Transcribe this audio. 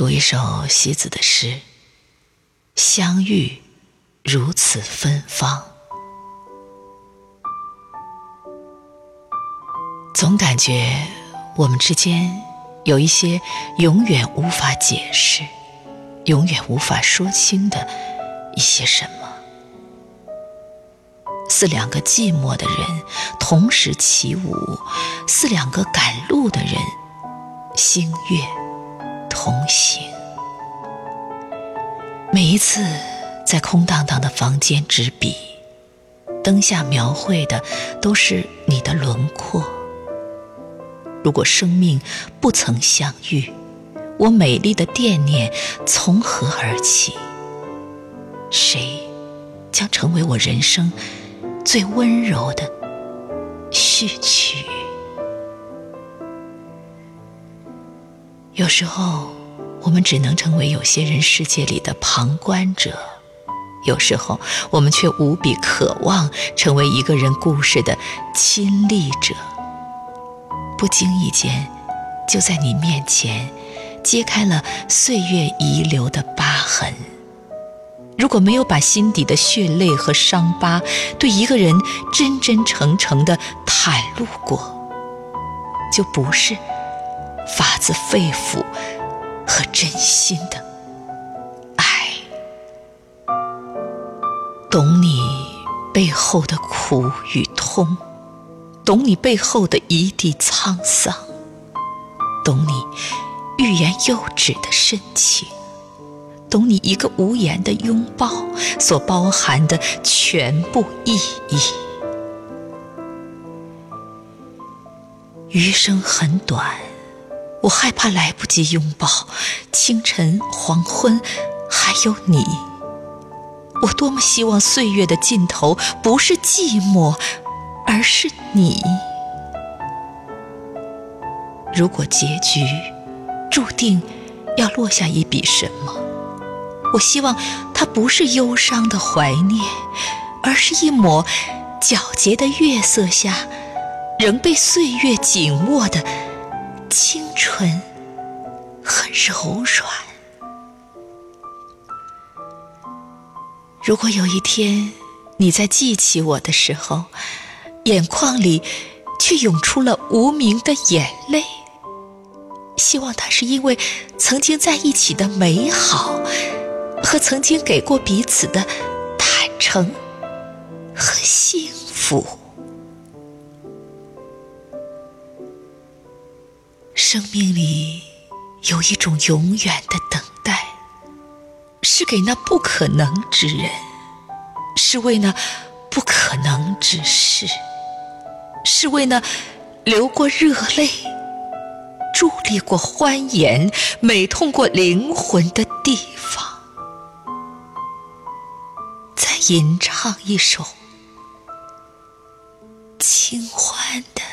读一首西子的诗：相遇如此芬芳，总感觉我们之间有一些永远无法解释、永远无法说清的一些什么。似两个寂寞的人同时起舞，似两个赶路的人星月同行。每一次在空荡荡的房间执笔，灯下描绘的都是你的轮廓。如果生命不曾相遇，我美丽的惦念从何而起？谁将成为我人生？最温柔的序曲。有时候，我们只能成为有些人世界里的旁观者；有时候，我们却无比渴望成为一个人故事的亲历者。不经意间，就在你面前揭开了岁月遗留的疤痕。如果没有把心底的血泪和伤疤对一个人真真诚诚的袒露过，就不是发自肺腑和真心的爱。懂你背后的苦与痛，懂你背后的一地沧桑，懂你欲言又止的深情。懂你一个无言的拥抱所包含的全部意义。余生很短，我害怕来不及拥抱。清晨、黄昏，还有你。我多么希望岁月的尽头不是寂寞，而是你。如果结局注定要落下一笔什么？我希望它不是忧伤的怀念，而是一抹皎洁的月色下，仍被岁月紧握的清纯和柔软。如果有一天你在记起我的时候，眼眶里却涌出了无名的眼泪，希望它是因为曾经在一起的美好。和曾经给过彼此的坦诚和幸福，生命里有一种永远的等待，是给那不可能之人，是为那不可能之事，是为那流过热泪、伫立过欢颜、美痛过灵魂的地方。吟唱一首清欢的。